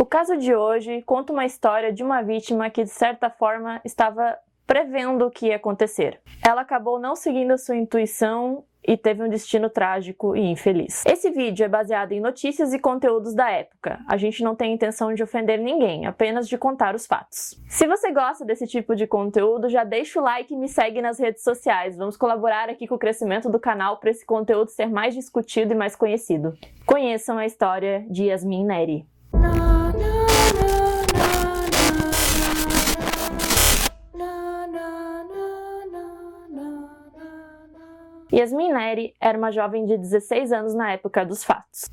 O caso de hoje conta uma história de uma vítima que, de certa forma, estava prevendo o que ia acontecer. Ela acabou não seguindo sua intuição e teve um destino trágico e infeliz. Esse vídeo é baseado em notícias e conteúdos da época. A gente não tem intenção de ofender ninguém, apenas de contar os fatos. Se você gosta desse tipo de conteúdo, já deixa o like e me segue nas redes sociais. Vamos colaborar aqui com o crescimento do canal para esse conteúdo ser mais discutido e mais conhecido. Conheçam a história de Yasmin Neri. Yasmin Neri era uma jovem de 16 anos na época dos fatos.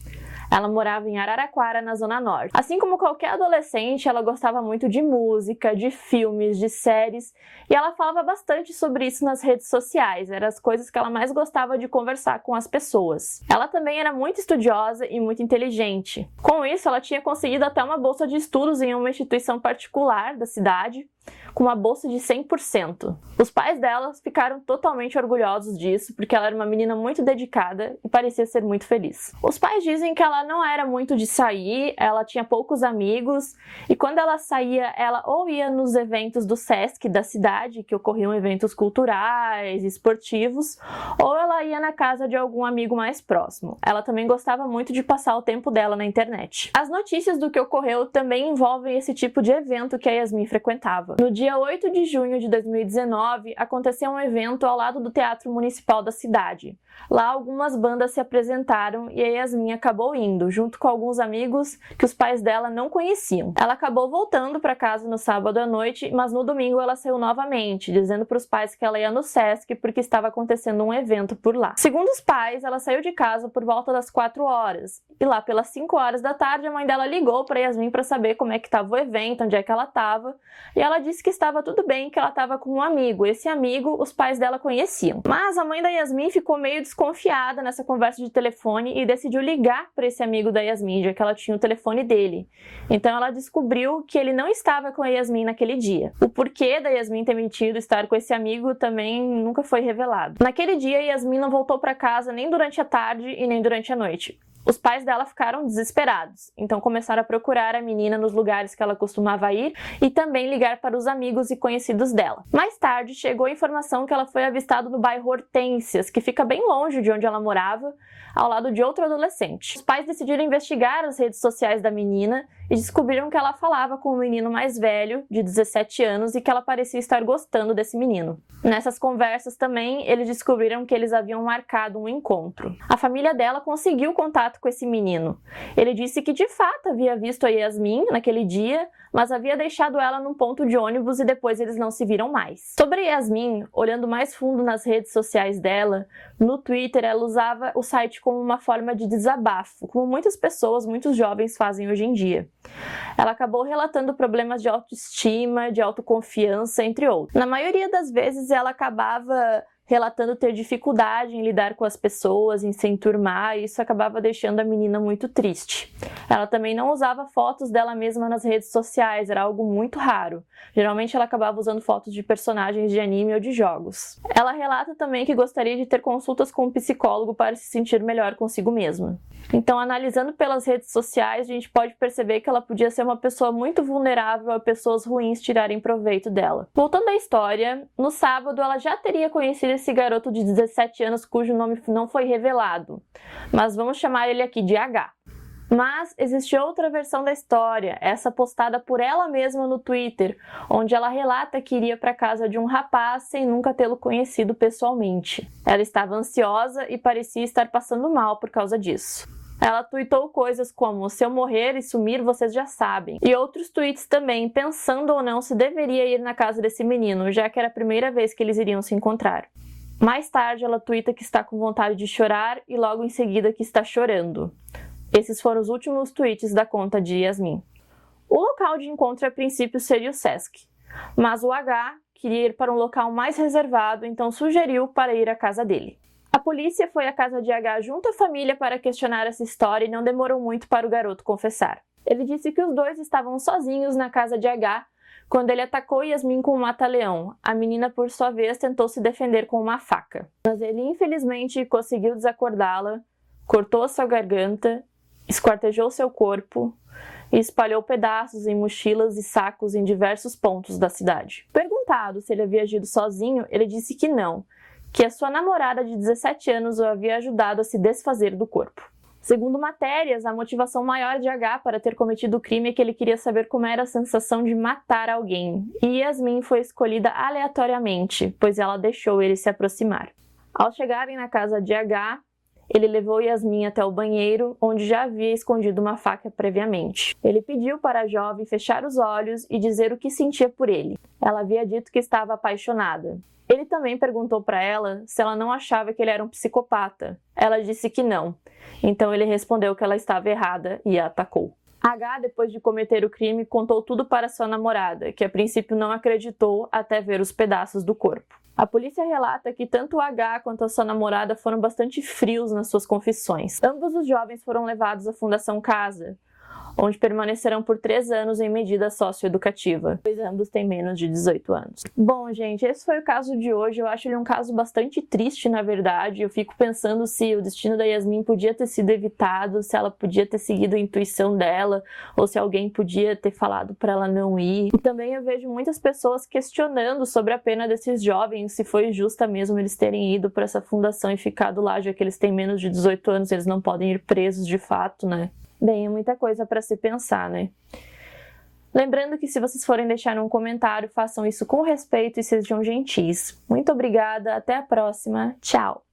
Ela morava em Araraquara, na Zona Norte. Assim como qualquer adolescente, ela gostava muito de música, de filmes, de séries, e ela falava bastante sobre isso nas redes sociais, eram as coisas que ela mais gostava de conversar com as pessoas. Ela também era muito estudiosa e muito inteligente. Com isso, ela tinha conseguido até uma bolsa de estudos em uma instituição particular da cidade, com uma bolsa de 100%. Os pais delas ficaram totalmente orgulhosos disso, porque ela era uma menina muito dedicada e parecia ser muito feliz. Os pais dizem que ela não era muito de sair, ela tinha poucos amigos, e quando ela saía, ela ou ia nos eventos do SESC da cidade, que ocorriam eventos culturais, esportivos, ou ela ia na casa de algum amigo mais próximo. Ela também gostava muito de passar o tempo dela na internet. As notícias do que ocorreu também envolvem esse tipo de evento que a Yasmin frequentava. No dia 8 de junho de 2019, aconteceu um evento ao lado do Teatro Municipal da cidade. Lá, algumas bandas se apresentaram e a Yasmin acabou indo, junto com alguns amigos que os pais dela não conheciam. Ela acabou voltando para casa no sábado à noite, mas no domingo ela saiu novamente, dizendo para os pais que ela ia no Sesc porque estava acontecendo um evento por lá. Segundo os pais, ela saiu de casa por volta das 4 horas e lá pelas 5 horas da tarde a mãe dela ligou para Yasmin para saber como é que estava o evento, onde é que ela estava, e ela disse que estava tudo bem, que ela estava com um amigo. Esse amigo os pais dela conheciam. Mas a mãe da Yasmin ficou meio desconfiada nessa conversa de telefone e decidiu ligar para esse amigo da Yasmin, já que ela tinha o telefone dele. Então ela descobriu que ele não estava com a Yasmin naquele dia. O porquê da Yasmin ter mentido estar com esse amigo também nunca foi revelado. Naquele dia, Yasmin não voltou para casa nem durante a tarde e nem durante a noite. Os pais dela ficaram desesperados, então começaram a procurar a menina nos lugares que ela costumava ir e também ligar para os amigos e conhecidos dela. Mais tarde chegou a informação que ela foi avistada no bairro Hortências, que fica bem longe de onde ela morava, ao lado de outro adolescente. Os pais decidiram investigar as redes sociais da menina e descobriram que ela falava com um menino mais velho, de 17 anos, e que ela parecia estar gostando desse menino. Nessas conversas também, eles descobriram que eles haviam marcado um encontro. A família dela conseguiu contato com esse menino. Ele disse que de fato havia visto a Yasmin naquele dia, mas havia deixado ela num ponto de ônibus e depois eles não se viram mais. Sobre Yasmin, olhando mais fundo nas redes sociais dela, no Twitter ela usava o site como uma forma de desabafo, como muitas pessoas, muitos jovens fazem hoje em dia. Ela acabou relatando problemas de autoestima, de autoconfiança, entre outros. Na maioria das vezes ela acabava relatando ter dificuldade em lidar com as pessoas, em se enturmar, e isso acabava deixando a menina muito triste. Ela também não usava fotos dela mesma nas redes sociais, era algo muito raro. Geralmente ela acabava usando fotos de personagens de anime ou de jogos. Ela relata também que gostaria de ter consultas com um psicólogo para se sentir melhor consigo mesma. Então, analisando pelas redes sociais, a gente pode perceber que ela podia ser uma pessoa muito vulnerável a pessoas ruins tirarem proveito dela. Voltando à história, no sábado ela já teria conhecido esse garoto de 17 anos cujo nome não foi revelado, mas vamos chamar ele aqui de H. Mas existe outra versão da história, essa postada por ela mesma no Twitter, onde ela relata que iria para casa de um rapaz sem nunca tê-lo conhecido pessoalmente. Ela estava ansiosa e parecia estar passando mal por causa disso. Ela tweetou coisas como: se eu morrer e sumir, vocês já sabem. E outros tweets também, pensando ou não se deveria ir na casa desse menino, já que era a primeira vez que eles iriam se encontrar. Mais tarde, ela twitta que está com vontade de chorar e logo em seguida que está chorando. Esses foram os últimos tweets da conta de Yasmin. O local de encontro a princípio seria o Sesc, mas o H queria ir para um local mais reservado, então sugeriu para ir à casa dele. A polícia foi à casa de H junto à família para questionar essa história e não demorou muito para o garoto confessar. Ele disse que os dois estavam sozinhos na casa de H quando ele atacou Yasmin com um mata-leão. A menina, por sua vez, tentou se defender com uma faca. Mas ele, infelizmente, conseguiu desacordá-la, cortou sua garganta, esquartejou seu corpo e espalhou pedaços em mochilas e sacos em diversos pontos da cidade. Perguntado se ele havia agido sozinho, ele disse que não, que a sua namorada de 17 anos o havia ajudado a se desfazer do corpo. Segundo matérias, a motivação maior de H para ter cometido o crime é que ele queria saber como era a sensação de matar alguém, e Yasmin foi escolhida aleatoriamente, pois ela deixou ele se aproximar. Ao chegarem na casa de H, ele levou Yasmin até o banheiro, onde já havia escondido uma faca previamente. Ele pediu para a jovem fechar os olhos e dizer o que sentia por ele. Ela havia dito que estava apaixonada. Ele também perguntou para ela se ela não achava que ele era um psicopata. Ela disse que não. Então ele respondeu que ela estava errada e a atacou. H, depois de cometer o crime, contou tudo para sua namorada, que a princípio não acreditou até ver os pedaços do corpo. A polícia relata que tanto H quanto a sua namorada foram bastante frios nas suas confissões. Ambos os jovens foram levados à Fundação Casa, onde permanecerão por três anos em medida socioeducativa, pois ambos têm menos de 18 anos. Bom, gente, esse foi o caso de hoje. Eu acho ele um caso bastante triste, na verdade. Eu fico pensando se o destino da Yasmin podia ter sido evitado, se ela podia ter seguido a intuição dela, ou se alguém podia ter falado para ela não ir. E também eu vejo muitas pessoas questionando sobre a pena desses jovens, se foi justa mesmo eles terem ido para essa fundação e ficado lá, já que eles têm menos de 18 anos, eles não podem ir presos de fato, né? Bem, é muita coisa para se pensar, né? Lembrando que se vocês forem deixar um comentário, façam isso com respeito e sejam gentis. Muito obrigada, até a próxima. Tchau!